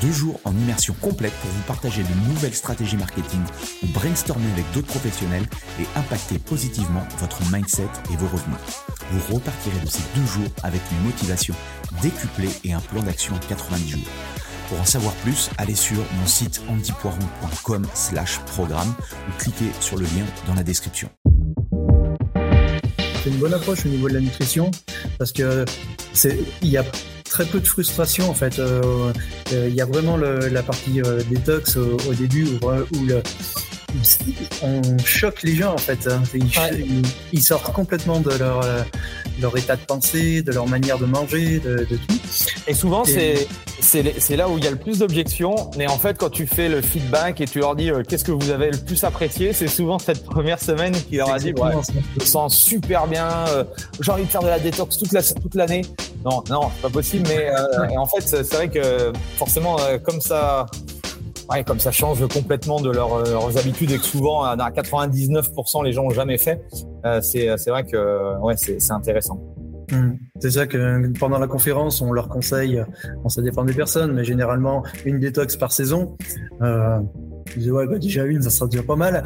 Deux jours en immersion complète pour vous partager de nouvelles stratégies marketing ou brainstormer avec d'autres professionnels et impacter positivement votre mindset et vos revenus. Vous repartirez de ces deux jours avec une motivation décuplée et un plan d'action en 90 jours. Pour en savoir plus, allez sur mon site antipoiron.com slash programme ou cliquez sur le lien dans la description. C'est une bonne approche au niveau de la nutrition parce que c'est il y a très peu de frustration en fait. Euh, euh, il y a vraiment la partie euh, détox au, début où, le, on choque les gens en fait. Hein. Ils, sortent complètement de leur, leur état de pensée, de leur manière de manger, de, tout. Et souvent, c'est c'est là où il y a le plus d'objections. Mais en fait, quand tu fais le feedback et tu leur dis qu'est-ce que vous avez le plus apprécié, c'est souvent cette première semaine qui leur a dit ouais, je me sens super bien, j'ai envie de faire de la détox toute la toute l'année. Non, non, c'est pas possible. Mais euh, en fait, c'est vrai que forcément, euh, comme ça, ouais, comme ça change complètement de leur, euh, leurs habitudes et que souvent, à 99%, les gens ont jamais fait, c'est c'est vrai que ouais, c'est intéressant. Mmh. C'est ça que pendant la conférence, on leur conseille, bon, ça dépend des personnes, mais généralement une détox par saison. Euh, je dis, ouais, bah, déjà une, ça sera déjà pas mal.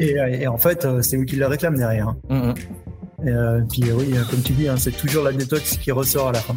Et, et, en fait, c'est eux qui le réclament derrière. Hein. Mmh, et euh, puis oui, comme tu dis, hein, c'est toujours la détox qui ressort à la fin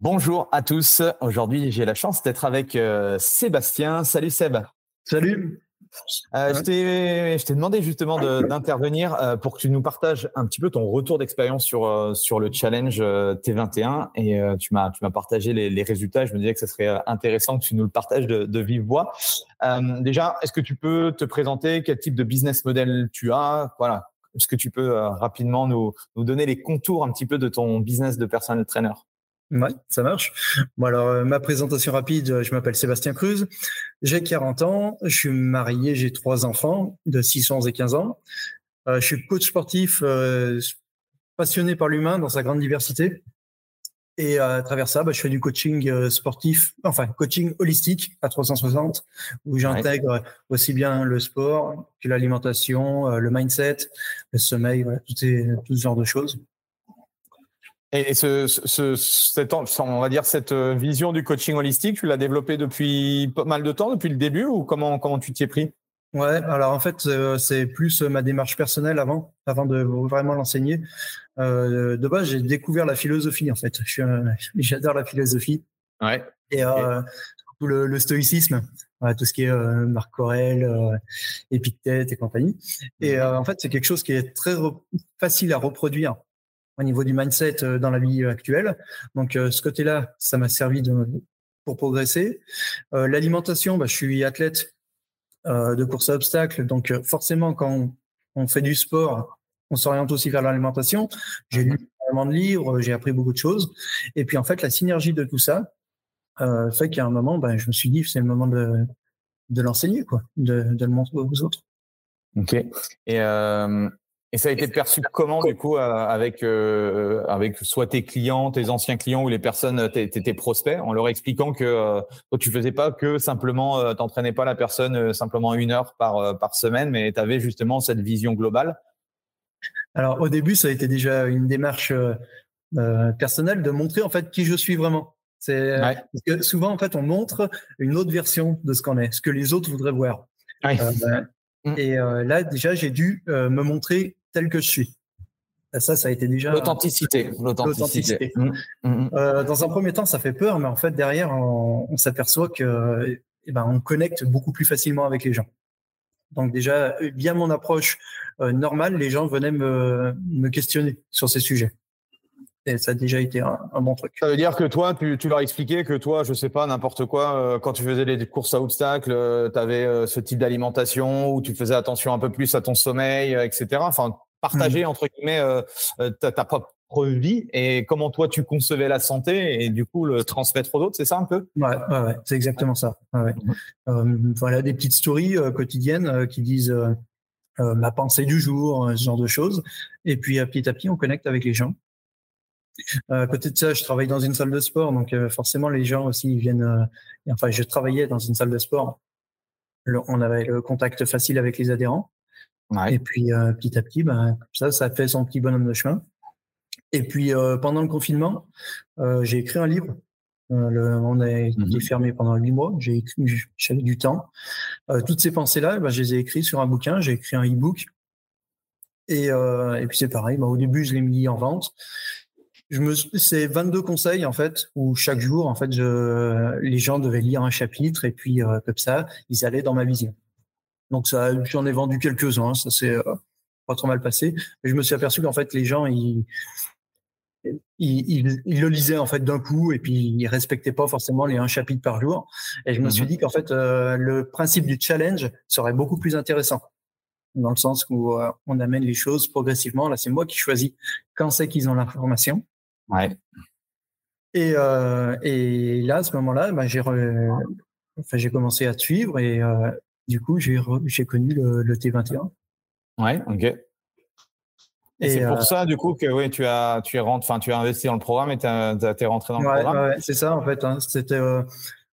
Bonjour à tous. Aujourd'hui, j'ai la chance d'être avec euh, Sébastien. Salut Seb. Salut. Euh, je t'ai demandé justement d'intervenir euh, pour que tu nous partages un petit peu ton retour d'expérience sur, sur le challenge T21 et tu m'as partagé les, résultats. Je me disais que ce serait intéressant que tu nous le partages de, de vive voix. déjà, est-ce que tu peux te présenter? Quel type de business model tu as? Voilà. Est-ce que tu peux rapidement nous, nous donner les contours un petit peu de ton business de personal trainer? Ouais, ça marche. Bon alors euh, ma présentation rapide, je m'appelle Sébastien Cruz, j'ai 40 ans, je suis marié, j'ai trois enfants de 6, 11 et 15 ans. Euh, je suis coach sportif euh, passionné par l'humain dans sa grande diversité. Et à travers ça, bah, je fais du coaching sportif, enfin coaching holistique à 360, où j'intègre aussi bien le sport que l'alimentation, le mindset, le sommeil, voilà, tout, ces, tout ce genre de choses. Et ce, ce, cette, on va dire cette euh, vision du coaching holistique, tu l'as développée depuis pas mal de temps, depuis le début, ou comment comment tu t'y es pris? Ouais, alors en fait, euh, c'est plus euh, ma démarche personnelle avant, avant de vraiment l'enseigner. Euh, de base, j'ai découvert la philosophie en fait. J'adore la philosophie. Ouais. Et euh, le, le, stoïcisme, tout ce qui est euh, Marc Aurèle, Épictète et compagnie. Et mmh. en fait, c'est quelque chose qui est très facile à reproduire au niveau du mindset euh, dans la vie actuelle. Donc euh, ce côté-là, ça m'a servi de, pour progresser. Euh, l'alimentation, bah, je suis athlète de course à obstacles, donc forcément quand on, fait du sport, on s'oriente aussi vers l'alimentation. J'ai lu énormément de livres, j'ai appris beaucoup de choses. Et puis en fait, la synergie de tout ça fait qu'à un moment, bah, je me suis dit, c'est le moment de, l'enseigner, quoi, de, le montrer aux autres. Ok. Et et ça a été perçu comment du coup euh, avec euh, avec soit tes clients, tes anciens clients ou les personnes, tes, tes prospects, en leur expliquant que euh, tu faisais pas que simplement euh, t'entraînais pas la personne simplement une heure par par semaine, mais tu avais justement cette vision globale? Alors au début, ça a été déjà une démarche personnelle de montrer en fait qui je suis vraiment. C'est parce que souvent en fait on montre une autre version de ce qu'on est, ce que les autres voudraient voir. Ben, mm. Et là déjà j'ai dû me montrer tel que je suis. Ça, ça a été déjà. L'authenticité. L'authenticité. Mm. Mm, dans un premier temps, ça fait peur, mais en fait, derrière, on, s'aperçoit que, eh ben, on connecte beaucoup plus facilement avec les gens. Donc déjà, bien mon approche normale, les gens venaient me, me questionner sur ces sujets ça a déjà été un, bon truc. Ça veut dire que toi, tu, tu, leur expliquais que toi, je sais pas, n'importe quoi, euh, quand tu faisais des courses à obstacles, euh, tu avais euh, ce type d'alimentation où tu faisais attention un peu plus à ton sommeil, etc. Enfin, partager mmh. entre guillemets ta, ta, propre vie et comment toi tu concevais la santé et du coup le transmettre aux autres, c'est ça un peu? Ouais, ouais, c'est exactement ça. Mmh. voilà des petites stories quotidiennes qui disent ma pensée du jour, ce genre de choses. Et puis petit à petit, on connecte avec les gens. Euh, à côté de ça, je travaille dans une salle de sport, donc euh, forcément les gens aussi ils viennent. Euh, enfin, je travaillais dans une salle de sport. on avait le contact facile avec les adhérents. Et puis petit à petit, ben, ça, ça fait son petit bonhomme de chemin. Et puis pendant le confinement, j'ai écrit un livre. on a été mmh fermé pendant huit mois. J'ai écrit, j'avais du temps. toutes ces pensées-là, ben, je les ai écrites sur un bouquin. J'ai écrit un e-book. Et, et puis c'est pareil. Ben, au début, je l'ai mis en vente je me, c'est 22 conseils en fait où chaque jour en fait je, les gens devaient lire un chapitre et puis euh, comme ça ils allaient dans ma vision. Donc ça, j'en ai vendu quelques-uns, ça s'est euh, pas trop mal passé. Mais je me suis aperçu qu'en fait les gens ils, ils, ils, le lisaient en fait d'un coup et puis ils respectaient pas forcément les un chapitre par jour. Et je me suis mhm. dit qu'en fait euh, le principe du challenge serait beaucoup plus intéressant dans le sens où on amène les choses progressivement. Là, c'est moi qui choisis quand c'est qu'ils ont l'information. Ouais. Et, euh, et là, à ce moment-là, bah, j'ai enfin, j'ai commencé à te suivre et euh, du coup, j'ai j'ai connu le, le, T21. Ouais, ok. Et, c'est pour euh, ça, du coup, que oui, tu as, tu es enfin, tu as investi dans le programme et tu es rentré dans le programme. Ouais, c'est ça, en fait. Hein. C'était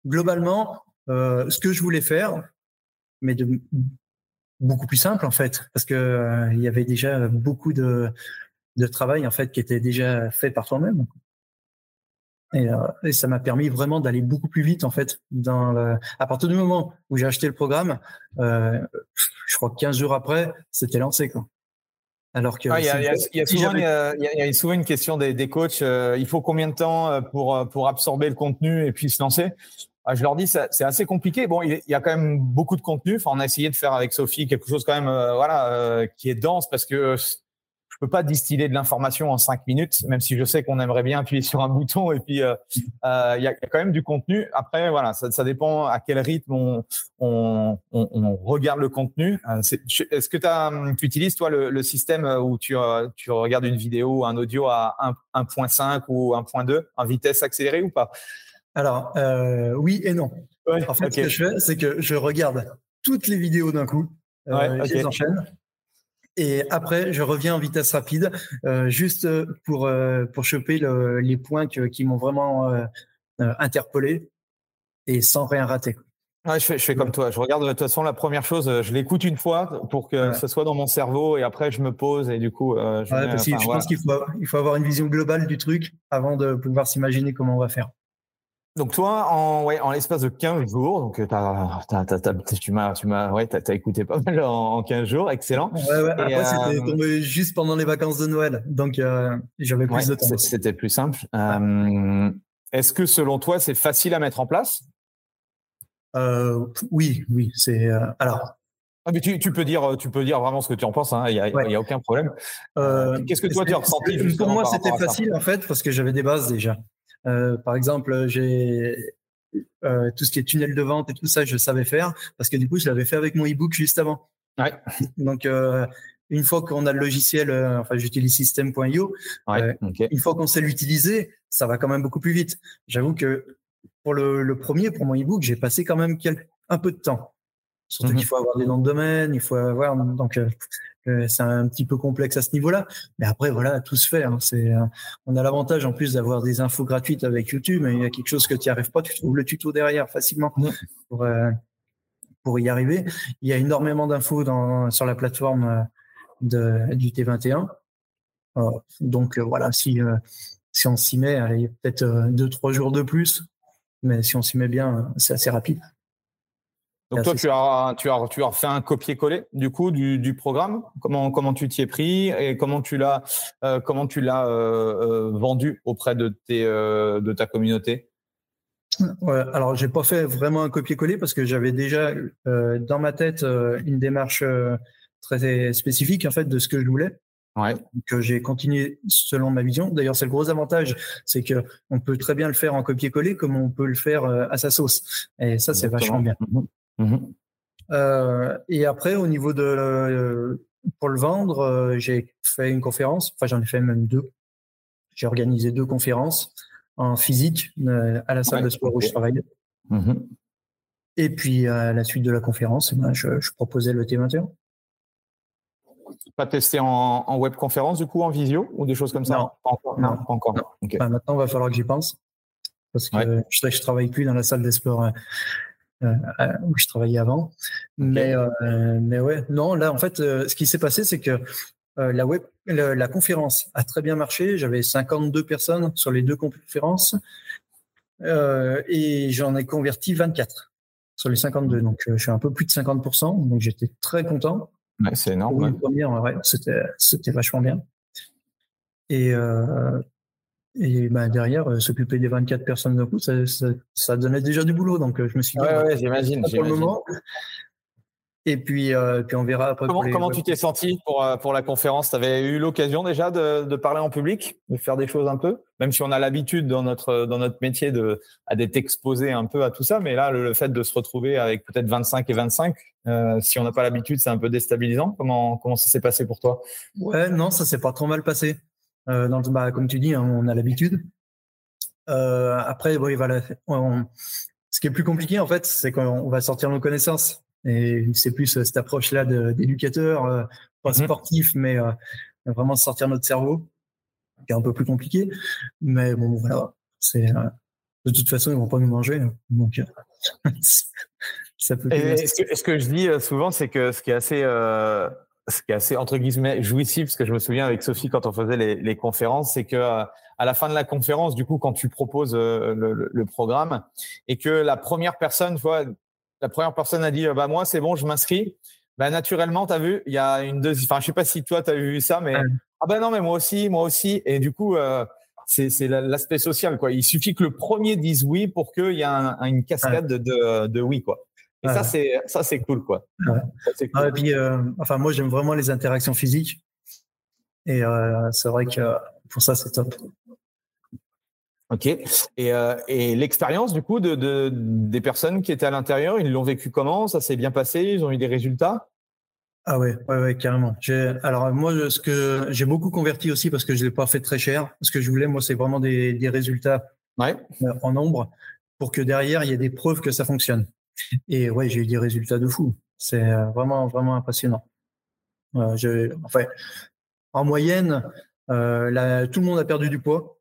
globalement ce que je voulais faire, mais de beaucoup plus simple, en fait, parce que il y avait déjà beaucoup de, de travail en fait qui était déjà fait par toi-même. Et, euh, et, ça m'a permis vraiment d'aller beaucoup plus vite en fait. Dans À partir du moment où j'ai acheté le programme, euh, je crois que 15 jours après, c'était lancé quoi. Alors que il y, a, souvent une question des, des coachs. Euh, il faut combien de temps pour pour absorber le contenu et puis se lancer? Ah, Je leur dis c'est assez compliqué. Bon, il y a quand même beaucoup de contenu. Enfin, on a essayé de faire avec Sophie quelque chose quand même voilà qui est dense parce que je peux pas distiller de l'information en cinq minutes, même si je sais qu'on aimerait bien appuyer sur un bouton et puis euh, euh, il y, a, quand même du contenu. Après, voilà, ça, ça dépend à quel rythme on, on, on, regarde le contenu. Euh, est-ce que hum, tu utilises toi le, le, système où tu, tu regardes une vidéo ou un audio à 1.5 ou 1.2 en vitesse accélérée ou pas? Alors oui et non. en fait, ce que je fais, c'est que je regarde toutes les vidéos d'un coup. Ouais, je les enchaîne. Et après, je reviens en vitesse rapide, euh, juste pour euh, pour choper le, les points qui m'ont vraiment euh, interpellé et sans rien rater. Ouais, je fais, je fais comme toi. Je regarde de toute façon la première chose, je l'écoute une fois pour que ce soit dans mon cerveau et après je me pose et du coup. je, ouais, parce que je pense qu'il faut il faut avoir une vision globale du truc avant de pouvoir s'imaginer comment on va faire. Donc toi, en, ouais, en l'espace de 15 jours, donc euh, tu m'as, tu m'as, ouais, t'as, écouté pas mal en, 15 jours, excellent. Ouais, ouais. Après, c'était euh, tombé juste pendant les vacances de Noël, donc euh, j'avais plus de temps. C'était plus simple. est-ce que selon toi, c'est facile à mettre en place? Oui, oui, c'est alors. Ah, mais tu, tu, peux dire, tu peux dire vraiment ce que tu en penses. Hein, il hein, n'y a, a, aucun problème. Qu'est-ce que toi tu as ressenti Pour moi, c'était facile en fait parce que j'avais des bases déjà. Euh, par exemple, j'ai euh, tout ce qui est tunnel de vente et tout ça, je savais faire parce que du coup, je l'avais fait avec mon e-book juste avant. Ouais. Donc, euh, une fois qu'on a le logiciel, enfin, j'utilise system.io, ouais, une fois qu'on sait l'utiliser, ça va quand même beaucoup plus vite. J'avoue que pour le, le, premier, pour mon e-book, j'ai passé quand même un peu de temps. Surtout mmh qu'il faut avoir des noms de domaine, il faut avoir donc c'est un petit peu complexe à ce niveau-là. Mais après, voilà, tout se fait. Hein. C'est, euh, on a l'avantage en plus d'avoir des infos gratuites avec YouTube. Mais il y a quelque chose que tu n'y arrives pas, tu trouves le tuto derrière facilement pour, euh, pour y arriver. Il y a énormément d'infos dans, sur la plateforme euh, de, du T21. donc voilà, si si on s'y met, il y a peut-être deux, trois jours de plus, mais si on s'y met bien, c'est assez rapide. Donc toi, tu as, tu, as, tu as fait un copier-coller du coup du, du, programme. Comment, comment tu t'y es pris et comment tu l'as euh, comment tu l'as euh, euh, vendu auprès de, tes, de ta communauté? Ouais, Alors j'ai pas fait vraiment un copier-coller parce que j'avais déjà dans ma tête une démarche très spécifique en fait de ce que je voulais. Ouais. Donc j'ai continué selon ma vision. D'ailleurs, c'est le gros avantage, c'est que on peut très bien le faire en copier-coller comme on peut le faire à sa sauce. Et ça, c'est vachement bien. Mhm. Euh, et après, au niveau de euh, pour le vendre, euh, j'ai fait une conférence. Enfin, j'en ai fait même deux. J'ai organisé deux conférences en physique à la salle de sport où je travaille. Mhm. Et puis à la suite de la conférence, eh ben, je, proposais le thème Pas testé en, en web conférence du coup, en visio ou des choses comme ça? Non, pas encore. Non, pas encore. maintenant, il va falloir que j'y pense parce que je, je travaille plus dans la salle de sport euh, où je travaillais avant. Mais, euh, mais ouais, non, là, en fait, euh, ce qui s'est passé, c'est que la web, la, conférence a très bien marché. J'avais 52 personnes sur les deux conférences et j'en ai converti 24 sur les 52. Donc, je suis un peu plus de 50%. Donc, j'étais très content. c'est énorme. ouais, c'était, c'était vachement bien. Et, et ben derrière, euh, s'occuper des 24 personnes d'un coup, ça, ça, donnait déjà du boulot. Donc euh, je me suis dit, ouais, ouais, j'imagine. Pour le moment. Et puis, euh, puis on verra après. Comment, comment tu t'es senti pour, pour la conférence? Tu avais eu l'occasion déjà de, de, parler en public, de faire des choses un peu? Même si on a l'habitude dans notre, dans notre métier de, d'être exposé un peu à tout ça, mais là, le, fait de se retrouver avec peut-être 25 et 25, si on n'a pas l'habitude, c'est un peu déstabilisant. Comment, comment ça s'est passé pour toi? Ouais, non, ça s'est pas trop mal passé. Euh, dans bah, comme tu dis, hein, on a l'habitude. Euh, après, bon, voilà, ce qui est plus compliqué en fait, c'est qu'on va sortir nos connaissances. Et c'est plus cette approche-là d'éducateur, euh, pas mhm. sportif, mais euh, vraiment sortir notre cerveau, qui est un peu plus compliqué. Mais bon, voilà, c'est de toute façon, ils vont pas nous manger, donc ça peut. Et ce, que, ce que je dis souvent, c'est que ce qui est assez ce qui est assez entre guillemets jouissif, parce que je me souviens avec Sophie quand on faisait les, les conférences, c'est que euh, à la fin de la conférence, du coup, quand tu proposes euh, le, le, programme et que la première personne, tu vois, la première personne a dit bah moi c'est bon, je m'inscris. Bah naturellement, tu as vu, il y a une deuxième. Enfin, je sais pas si toi tu as vu ça, mais ah ben non, mais moi aussi, moi aussi. Et du coup, euh, c'est l'aspect social quoi. Il suffit que le premier dise oui pour qu'il y ait un, une cascade de, de, de oui quoi. Et ça, c'est ça, c'est cool, quoi. et puis, euh, enfin, moi, j'aime vraiment les interactions physiques. Et euh, c'est vrai que pour ça, c'est top. Ok. Et, euh, et l'expérience, du coup, de, de, des personnes qui étaient à l'intérieur, ils l'ont vécu comment? Ça s'est bien passé? Ils ont eu des résultats? Ah ouais, ouais, ouais, carrément. Alors moi, ce que j'ai beaucoup converti aussi parce que je l'ai pas fait très cher. Ce que je voulais, moi, c'est vraiment des, des résultats ouais. en nombre pour que derrière il y ait des preuves que ça fonctionne. Et ouais, j'ai eu des résultats de fou. C'est euh, vraiment, vraiment impressionnant. Euh, je, enfin, en moyenne, euh, tout le monde a perdu du poids.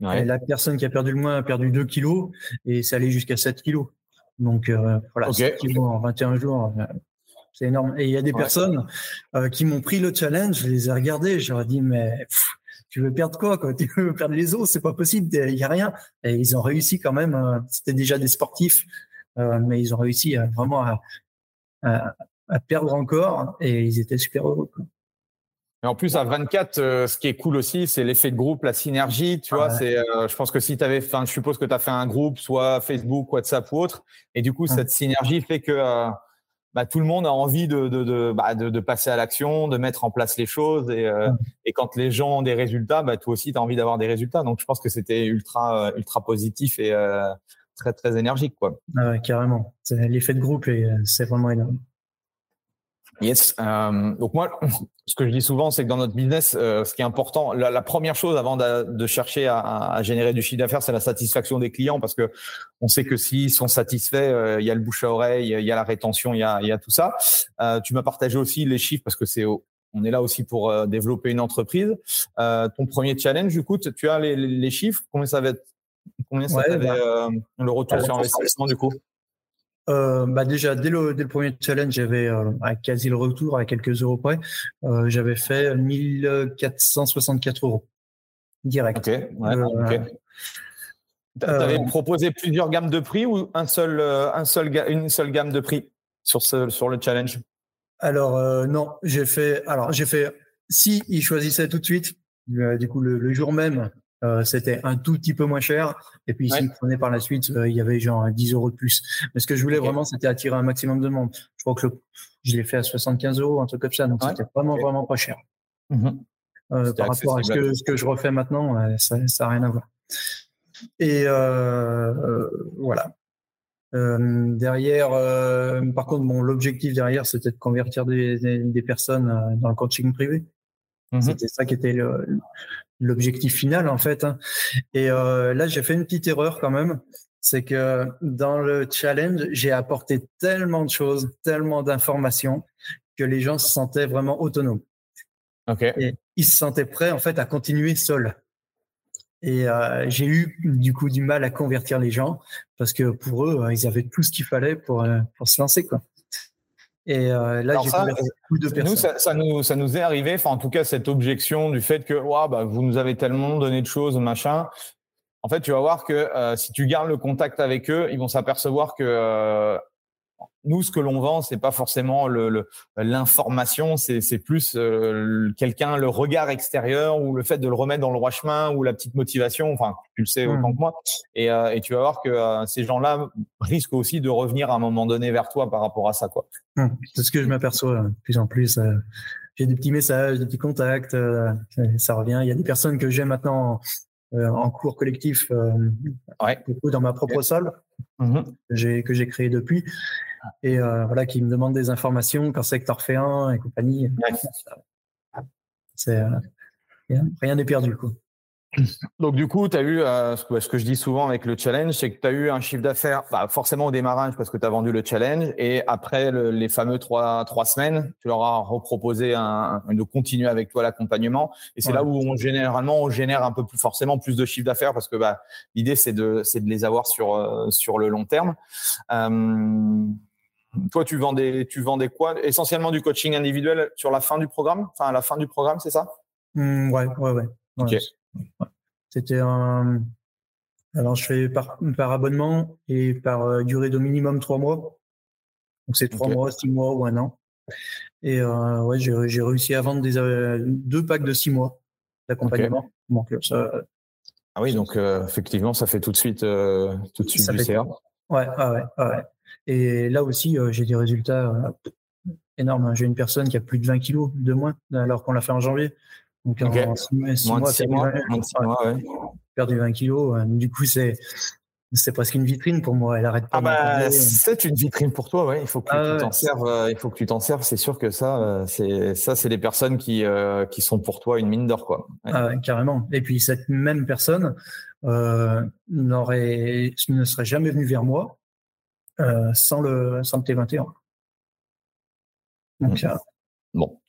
La personne qui a perdu le moins a perdu 2 kilos et c'est allé jusqu'à 7 kilos. Donc euh, voilà, 7 kilos en 21 jours, c'est énorme. Et il y a des personnes qui m'ont pris le challenge, je les ai regardés, je leur ai dit mais tu veux perdre quoi, quoi? Tu veux perdre les os? C'est pas possible, il y a rien. Et ils ont réussi quand même. C'était déjà des sportifs mais ils ont réussi à, vraiment à, à, perdre encore et ils étaient super heureux. Et en plus, à 24, euh, ce qui est cool aussi, c'est l'effet de groupe, la synergie. Tu vois, c'est, euh, je pense que si tu avais, enfin, je suppose que tu as fait un groupe, soit Facebook, WhatsApp ou autre. Et du coup, cette synergie fait que bah, tout le monde a envie de, de, de, bah, de, de passer à l'action, de mettre en place les choses. Et, et quand les gens ont des résultats, bah, toi aussi, tu as envie d'avoir des résultats. Donc, je pense que c'était ultra, ultra positif et très très énergique quoi. Ah carrément. L'effet de groupe c'est vraiment énorme. Yes. Euh, donc moi, ce que je dis souvent, c'est que dans notre business, euh, ce qui est important, la, première chose avant de, chercher à, à, générer du chiffre d'affaires, c'est la satisfaction des clients, parce que on sait que s'ils sont satisfaits, euh, il y a le bouche à oreille, il y a la rétention, il y a, il y a tout ça. Tu m'as partagé aussi les chiffres parce que c'est on est là aussi pour développer une entreprise. ton premier challenge, du coup, tu as les, les chiffres. Combien ça va être Combien ça ouais, bah, euh, le retour sur investissement du coup euh, bah déjà dès le, dès le premier challenge j'avais euh, quasi le retour à quelques euros près euh, j'avais fait 1464 euros direct. Ok, ouais, Tu avais proposé plusieurs gammes de prix ou un seul, un seul, une seule gamme de prix sur, ce, sur le challenge? Alors, non, j'ai fait. Alors, j'ai fait. Si ils choisissaient tout de suite, du coup, le, jour même, c'était un tout petit peu moins cher. Et puis, s'ils prenaient par la suite, il y avait genre 10 euros de plus. Mais ce que je voulais vraiment, c'était attirer un maximum de monde. Je crois que je l'ai fait à 75 euros, un truc comme ça. Donc, c'était vraiment, vraiment pas cher. Mmh par rapport à ce que, ce que, je refais maintenant, ça n'a rien à voir. Et voilà. derrière, par contre, bon, l'objectif derrière, c'était de convertir des, des, personnes dans le coaching privé. Mmh c'était ça qui était l'objectif final en fait. Hein. Et là, j'ai fait une petite erreur quand même. C'est que dans le challenge, j'ai apporté tellement de choses, tellement d'informations que les gens se sentaient vraiment autonomes. Et ils se sentaient prêts en fait à continuer seuls. Et j'ai eu du coup du mal à convertir les gens parce que pour eux, ils avaient tout ce qu'il fallait pour, pour se lancer. Quoi. Et euh, là, j'ai beaucoup de personnes. Nous, ça, ça, nous, ça nous est arrivé, enfin, en tout cas, cette objection du fait que bah, vous nous avez tellement donné de choses, machin. En fait, tu vas voir que euh, si tu gardes le contact avec eux, ils vont s'apercevoir que euh, nous, ce que l'on vend, c'est pas forcément l'information, le, c'est plus euh, quelqu'un, le regard extérieur ou le fait de le remettre dans le droit chemin ou la petite motivation. Enfin, tu le sais autant mmh. que moi. Et, euh, et, tu vas voir que euh, ces gens-là risquent aussi de revenir à un moment donné vers toi par rapport à ça, quoi. Mmh. C'est ce que je m'aperçois de plus en plus. j'ai des petits messages, des petits contacts, ça revient. Il y a des personnes que j'ai maintenant en cours collectif, ouais. dans ma propre salle, mmh. que j'ai créé depuis et euh, voilà, qui me demande des informations quand secteur fait un et compagnie. C'est, euh, rien n'est perdu. Quoi. Donc du coup, tu as eu, euh, ce que je dis souvent avec le challenge, c'est que tu as eu un chiffre d'affaires, bah, forcément au démarrage parce que tu as vendu le challenge, et après les fameux trois, trois semaines, tu leur as reproposé un, de continuer avec toi l'accompagnement. Et c'est là où on, généralement on génère un peu plus forcément plus de chiffre d'affaires parce que bah, l'idée c'est de, c'est de les avoir sur, sur le long terme. Toi, tu vendais, tu vendais quoi? Essentiellement du coaching individuel sur la fin du programme? Enfin, à la fin du programme, c'est ça? Mmh, Ouais, ouais, ouais. Ok. C'était un. Alors, je fais par, par abonnement et par euh, durée de minimum trois mois. Donc, c'est trois mois, six mois ou un an. Et euh, ouais, j'ai réussi à vendre des, euh, deux packs de six mois d'accompagnement. ah oui, donc effectivement, ça fait tout de suite, tout de suite du CA. Ouais, ah ouais, ah ouais. Et là aussi, euh, j'ai des résultats euh, énormes. Hein. J'ai une personne qui a plus de 20 kilos de moins alors qu'on l'a fait en janvier. Donc en 6 mois, 6 mois, perdu 20 kilos. Euh, du coup, c'est c'est presque une vitrine pour moi. Elle arrête pas. Ah bah, c'est une vitrine pour toi, ouais. Il faut que ah tu t'en serves. il faut que tu t'en serves. C'est sûr que ça, c'est ça, c'est des personnes qui qui sont pour toi une mine d'or, quoi. Ah carrément. Et puis cette même personne n'aurait ne serait jamais venue vers moi euh, sans, le, sans le T21. Donc, mmh. euh, bon.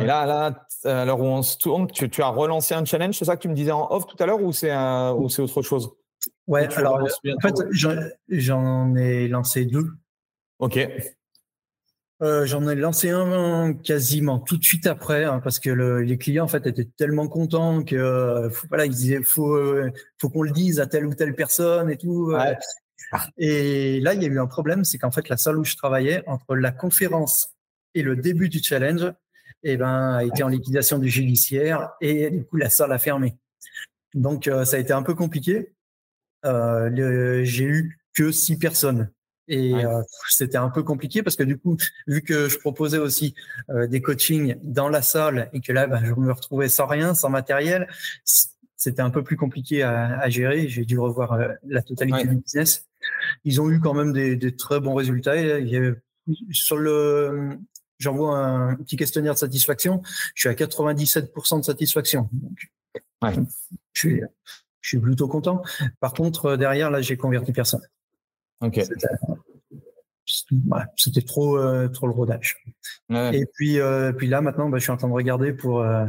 Et là, là, à l'heure où on se tourne, tu, tu, as relancé un challenge, c'est ça que tu me disais en off tout à l'heure ou c'est ou c'est autre chose? Ouais, alors en fait, j'en ai lancé deux. Ok. Euh, j'en ai lancé un quasiment tout de suite après, hein, parce que le, les clients en fait étaient tellement contents que voilà, ils disaient faut faut qu'on le dise à telle ou telle personne et tout. Ouais. Et là, il y a eu un problème, c'est qu'en fait, la salle où je travaillais, entre la conférence et le début du challenge, eh ben, a été en liquidation du judiciaire et du coup, la salle a fermé. Donc, euh, ça a été un peu compliqué. Euh, j'ai eu que six personnes. Et euh, c'était un peu compliqué parce que du coup, vu que je proposais aussi des coachings dans la salle et que là, ben, je me retrouvais sans rien, sans matériel, c'était un peu plus compliqué à, à gérer. J'ai dû revoir euh, la totalité du business. Ils ont eu quand même des, des très bons résultats. Il y avait, sur le, j'envoie un petit questionnaire de satisfaction. Je suis à 97% de satisfaction. Donc, ouais. je, suis, je suis plutôt content. Par contre, derrière, là, j'ai converti personne. Ok. C'était trop, euh, trop le rodage. Ouais. Et puis, euh, puis là, maintenant, bah, je suis en train de regarder pour euh,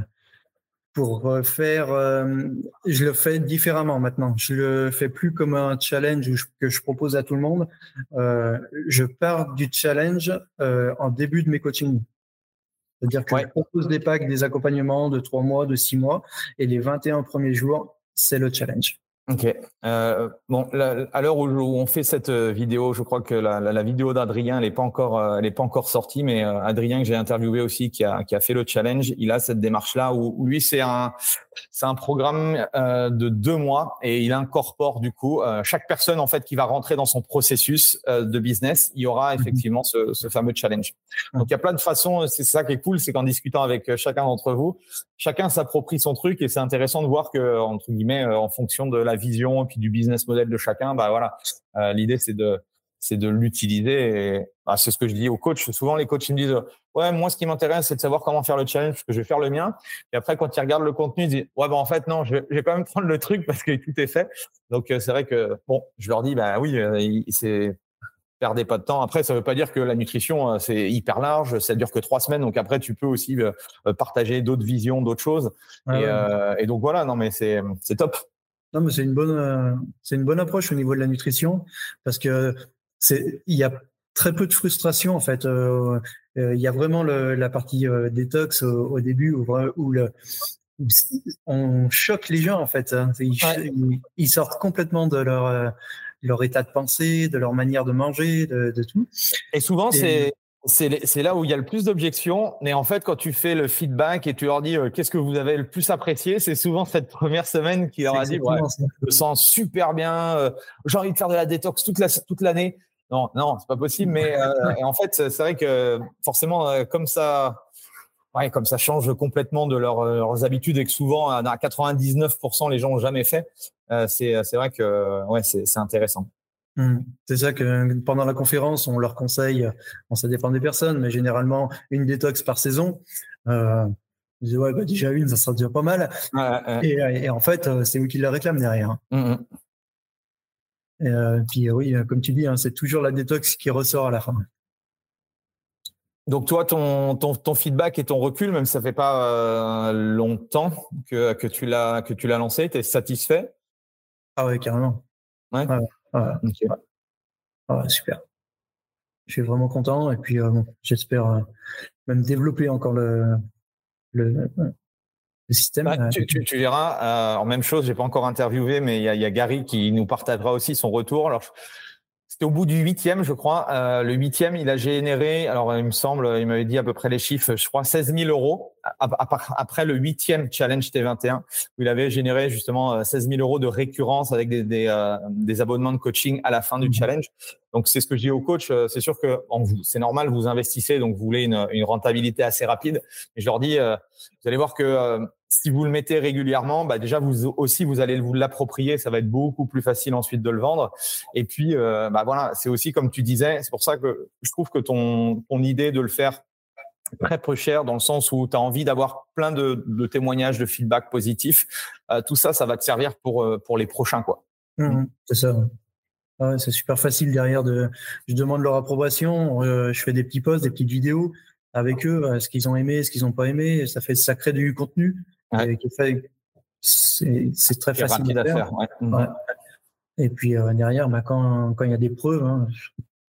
pour faire, euh, je le fais différemment maintenant. Je le fais plus comme un challenge que je propose à tout le monde. Euh, je pars du challenge euh, en début de mes coachings. C'est-à-dire que je propose des packs, des accompagnements de trois mois, de six mois, et les 21 premiers jours, c'est le challenge. Ok. Euh, bon, à l'heure où, on fait cette euh, vidéo, je crois que la, la, la vidéo d'Adrien, elle n'est pas encore, euh, elle est pas encore sortie, mais euh, Adrien que j'ai interviewé aussi, qui a, qui a fait le challenge, il a cette démarche-là où, où lui c'est un, c'est un programme euh, de deux mois et il incorpore du coup euh, chaque personne en fait qui va rentrer dans son processus euh, de business, il y aura mhm. effectivement ce, ce, fameux challenge. Donc il y a plein de façons. C'est ça qui est cool, c'est qu'en discutant avec chacun d'entre vous, chacun s'approprie son truc et c'est intéressant de voir que entre guillemets en fonction de la vision et puis du business model de chacun, bah voilà, l'idée c'est de c'est de l'utiliser. Et bah, c'est ce que je dis aux coachs. Souvent, les coachs ils me disent Ouais, moi, ce qui m'intéresse, c'est de savoir comment faire le challenge, parce que je vais faire le mien. Et après, quand ils regardent le contenu, ils disent Ouais, bah, en fait, non, je vais, quand même prendre le truc parce que tout est fait. Donc, euh, c'est vrai que, bon, je leur dis Bah oui, euh, c'est. Perdez pas de temps. Après, ça veut pas dire que la nutrition, euh, c'est hyper large. Ça dure que trois semaines. Donc, après, tu peux aussi partager d'autres visions, d'autres choses. et, et, donc, voilà, non, mais c'est top. Non, mais c'est une bonne, c'est une bonne approche au niveau de la nutrition parce que c'est, il y a très peu de frustration en fait. Euh, euh, il y a vraiment le, la partie euh, détox au, début où, où le, on choque les gens en fait. Hein. Ils, sortent complètement de leur leur état de pensée, de leur manière de manger, de, de tout. Et souvent, c'est c'est là où il y a le plus d'objections. Mais en fait, quand tu fais le feedback et tu leur dis qu'est-ce que vous avez le plus apprécié, c'est souvent cette première semaine qui leur a dit ouais, je me sens super bien, j'ai envie de faire de la détox toute la toute l'année non, non, c'est pas possible. Mais euh, en fait, c'est vrai que forcément, euh, comme ça, ouais, comme ça change complètement de leur, euh, leurs habitudes et que souvent, à 99%, les gens n'ont jamais fait, c'est vrai que ouais, c'est intéressant. Mmh. C'est ça que pendant la conférence, on leur conseille, bon, ça dépend des personnes, mais généralement une détox par saison. Euh, je dis, ouais, bah, déjà une, ça sera déjà pas mal. Et, en fait, c'est eux qui la réclament derrière. Mmh, mmh. Et euh, puis euh, oui, euh, comme tu dis, hein, c'est toujours la détox qui ressort à la fin. Donc toi, ton, ton, ton, feedback et ton recul, même si ça fait pas longtemps que, que tu l'as lancé, tu es satisfait? Ah oui, carrément. Ouais. ouais, super. Je suis vraiment content et puis j'espère même développer encore le, le, système. Bah, euh, tu, tu, tu, verras, euh, en même chose, j'ai pas encore interviewé, mais il y a, y a, Gary qui nous partagera aussi son retour. Alors, c'était au bout du huitième, je crois. Euh, le huitième, il a généré, alors il me semble, il m'avait dit à peu près les chiffres, je crois 16 000 euros après le huitième challenge T21, où il avait généré justement 16 000 euros de récurrence avec des, des, euh, des abonnements de coaching à la fin du mmh. challenge. Donc c'est ce que je dis aux coachs. Euh, c'est sûr que c'est normal, vous investissez, donc vous voulez une, une rentabilité assez rapide. Et je leur dis, euh, vous allez voir que si vous le mettez régulièrement, bah déjà vous aussi vous allez vous l'approprier, ça va être beaucoup plus facile ensuite de le vendre. Et puis euh, bah voilà, c'est aussi comme tu disais, c'est pour ça que je trouve que ton ton idée de le faire très peu cher dans le sens où tu as envie d'avoir plein de, de, témoignages, de feedback positifs, euh, tout ça, ça va te servir pour euh, pour les prochains quoi. Mmh, c'est ça. Ouais, c'est super facile derrière de. Je demande leur approbation, je fais des petits posts, des petites vidéos avec eux, ce qu'ils ont aimé, ce qu'ils n'ont pas aimé. Ça fait ça crée du contenu c'est très facile à faire. Et puis euh, derrière, bah, quand, quand il y a des preuves, hein,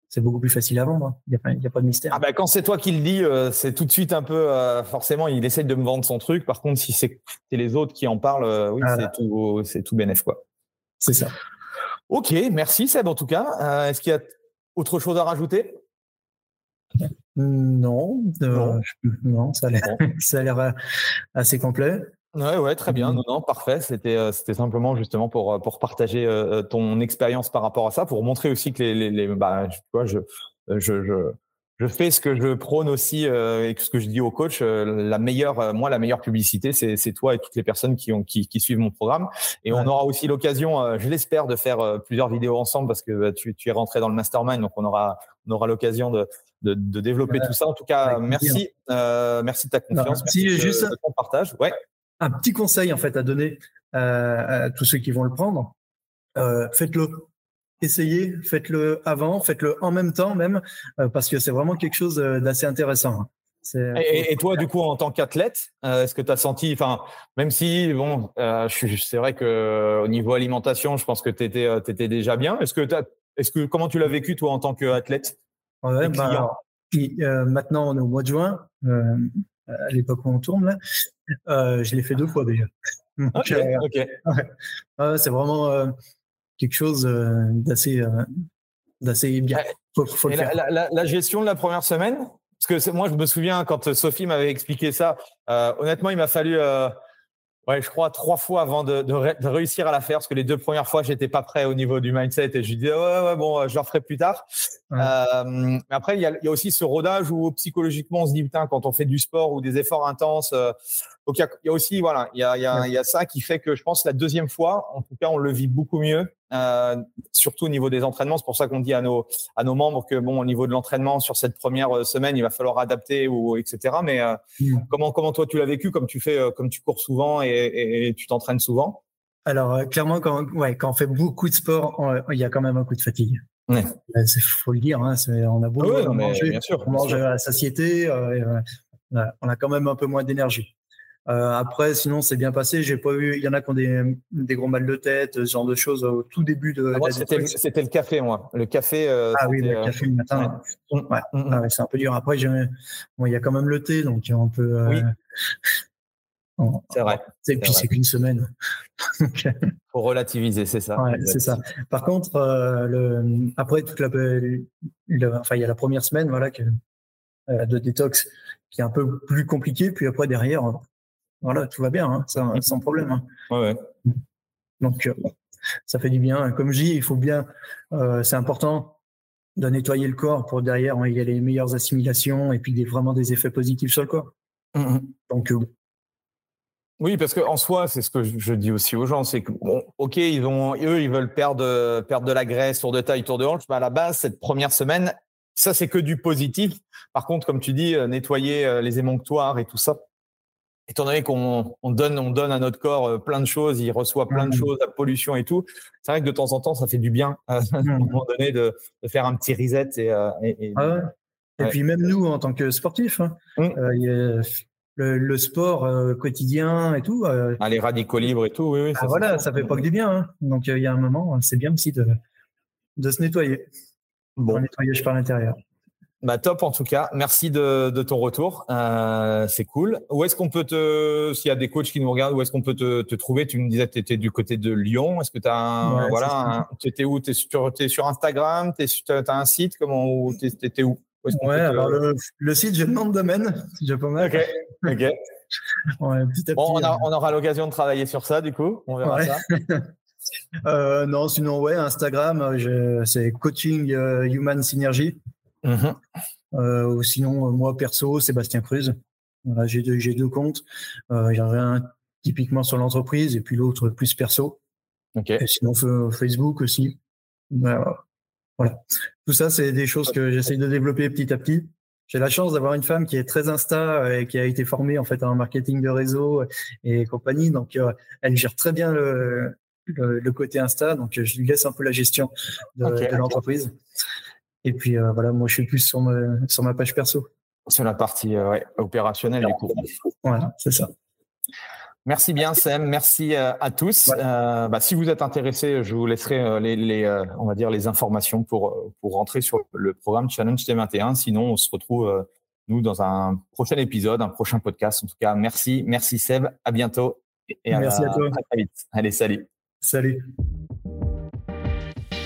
c'est beaucoup plus facile à vendre. Hein. Il n'y a, a, pas de mystère. Ah bah, quand c'est toi qui le dis, euh, c'est tout de suite un peu euh, forcément, il essaye de me vendre son truc. Par contre, si c'est les autres qui en parlent, oui, c'est tout, tout bénéf quoi. C'est ça. Ok, merci Seb en tout cas. Est-ce qu'il y a autre chose à rajouter? Non, non, ça a l'air assez complet. Ouais, ouais, très bien. Mmh. Non, non, parfait. C'était, euh, c'était simplement justement pour, euh, pour partager euh, ton expérience par rapport à ça, pour montrer aussi que les, les, bah, je, je, je, je fais ce que je prône aussi et ce que je dis aux coachs. la meilleure, moi, la meilleure publicité, c'est, toi et toutes les personnes qui ont, qui, qui suivent mon programme. Et on aura aussi l'occasion, je l'espère, de faire plusieurs vidéos ensemble parce que bah, tu, tu es rentré dans le mastermind, donc on aura, on aura l'occasion de, de, de développer tout ça. En tout cas, merci, merci de ta confiance, merci, juste de ton partage. Ouais un petit conseil en fait à donner euh, à tous ceux qui vont le prendre. Euh, faites-le. Essayez, faites-le avant, faites-le en même temps même, euh, parce que c'est vraiment quelque chose d'assez intéressant. Hein. Et, toi, du coup, en tant qu'athlète, est-ce que tu as senti, enfin, même si, bon, c'est vrai que au niveau alimentation, je pense que tu étais, étais, déjà bien. Est-ce que, est-ce que comment tu l'as vécu toi en tant qu'athlète ouais, bah, Maintenant, on est au mois de juin. à l'époque où on tourne là. je l'ai fait deux fois déjà. Ok. c'est vraiment quelque chose d'assez d'assez bien. la, gestion de la première semaine Parce que moi, je me souviens quand Sophie m'avait expliqué ça, honnêtement, il m'a fallu Ouais, je crois trois fois avant de, de, de, réussir à la faire, parce que les deux premières fois, j'étais pas prêt au niveau du mindset et je disais ouais, ouais, bon, je le ferai plus tard. Euh, mais après, il y, a, il y, a, aussi ce rodage où psychologiquement, on se dit putain, quand on fait du sport ou des efforts intenses, euh, donc il y, a, il y, a, aussi voilà, il y a, il y, a, il y a ça qui fait que je pense la deuxième fois, en tout cas, on le vit beaucoup mieux. Euh, surtout au niveau des entraînements. C'est pour ça qu'on dit à nos à nos membres que bon au niveau de l'entraînement sur cette première euh, semaine, il va falloir adapter ou etc. Mais euh, mm. comment comment toi tu l'as vécu comme tu fais comme tu cours souvent et, et tu t'entraînes souvent? Alors clairement quand ouais quand on fait beaucoup de sport, il y a quand même un coup de fatigue. Ouais. Il faut le dire. Hein, on a beaucoup ah manger, bien sûr, on mange à la satiété. on a quand même un peu moins d'énergie. Euh, après, sinon, c'est bien passé. J'ai pas vu. Il y en a qui ont des, des, gros mal de tête, ce genre de choses au tout début de. Ah, c'était le café, moi. Le café. Euh, ah oui, le euh, café le matin. Ouais. Mm, mm. Ah c'est un peu dur. Après, bon, il y a quand même le thé, donc on peut. Oui. c'est vrai. Et puis c'est qu'une semaine. Faut relativiser, c'est ça. Ouais, c'est ça. Par contre, le, après toute la, enfin il y a la première semaine, voilà, que, de détox qui est un peu plus compliqué. Puis après derrière, voilà, tout va bien, hein, sans, problème. Hein. Ouais, Donc, euh, ça fait du bien. Comme je dis, il faut bien, euh, c'est important de nettoyer le corps pour derrière, hein, il y a les meilleures assimilations et puis des, vraiment des effets positifs sur le corps. Mmh Donc, euh, oui, parce qu'en soi, c'est ce que je dis aussi aux gens, c'est que bon, ok, ils ont, eux, ils veulent perdre, perdre de la graisse, tour de taille, tour de hanche, mais à la base, cette première semaine, ça c'est que du positif. Par contre, comme tu dis, nettoyer les émonctoires et tout ça, étant donné qu'on on donne, on donne à notre corps euh, plein de choses, il reçoit plein de choses, la pollution et tout, c'est vrai que de temps en temps, ça fait du bien euh, à un moment donné de, de, faire un petit reset. Et, euh, et, ah et puis même nous, en tant que sportifs, hein, mmh. le, le, sport quotidien et tout. ah, les radicaux libres et tout, oui, oui. Ah, voilà, ça fait pas que du bien. Hein. Donc il y a un moment, c'est bien aussi de, de se nettoyer. Bon. Un nettoyage par l'intérieur. Bah top en tout cas. Merci de, de ton retour. Euh, c'est cool. Où est-ce qu'on peut te, s'il y a des coachs qui nous regardent, où est-ce qu'on peut te, te, trouver? Tu me disais que tu étais du côté de Lyon. Est-ce que tu as un, voilà, tu étais où? Tu es sur, es sur Instagram? Tu as un site? Comment Tu étais où, Ouais, alors le, le, site, j'ai le nom de domaine. Je peux mettre. Ok. Ok. ouais, petit à petit, bon, on, a, on aura l'occasion de travailler sur ça, du coup. On verra ça. euh, non, sinon, ouais, Instagram, c'est Coaching euh, Human Synergy. Mhm. Euh, sinon, moi perso, Sébastien Cruz. Voilà, j'ai deux, deux comptes. Euh, J'en ai un typiquement sur l'entreprise et puis l'autre plus perso. Okay. Et sinon, Facebook aussi. Voilà. Tout ça, c'est des choses que j'essaye de développer petit à petit. J'ai la chance d'avoir une femme qui est très insta et qui a été formée en fait en marketing de réseau et compagnie. Donc, euh, elle gère très bien le, le, côté insta. Donc, je lui laisse un peu la gestion de, de l'entreprise. Et puis euh, voilà, moi je suis plus sur ma, sur ma page perso. Sur la partie euh, opérationnelle, du coup. Voilà, c'est ça. Merci bien, Sam. Merci euh, à tous. bah, si vous êtes intéressés, je vous laisserai les, les on va dire, les informations pour, pour rentrer sur le programme Challenge T21. Sinon, on se retrouve, nous, dans un prochain épisode, un prochain podcast. En tout cas, merci. Merci, Seb. À bientôt. Et merci à, toi. À très vite. Allez, salut. Salut.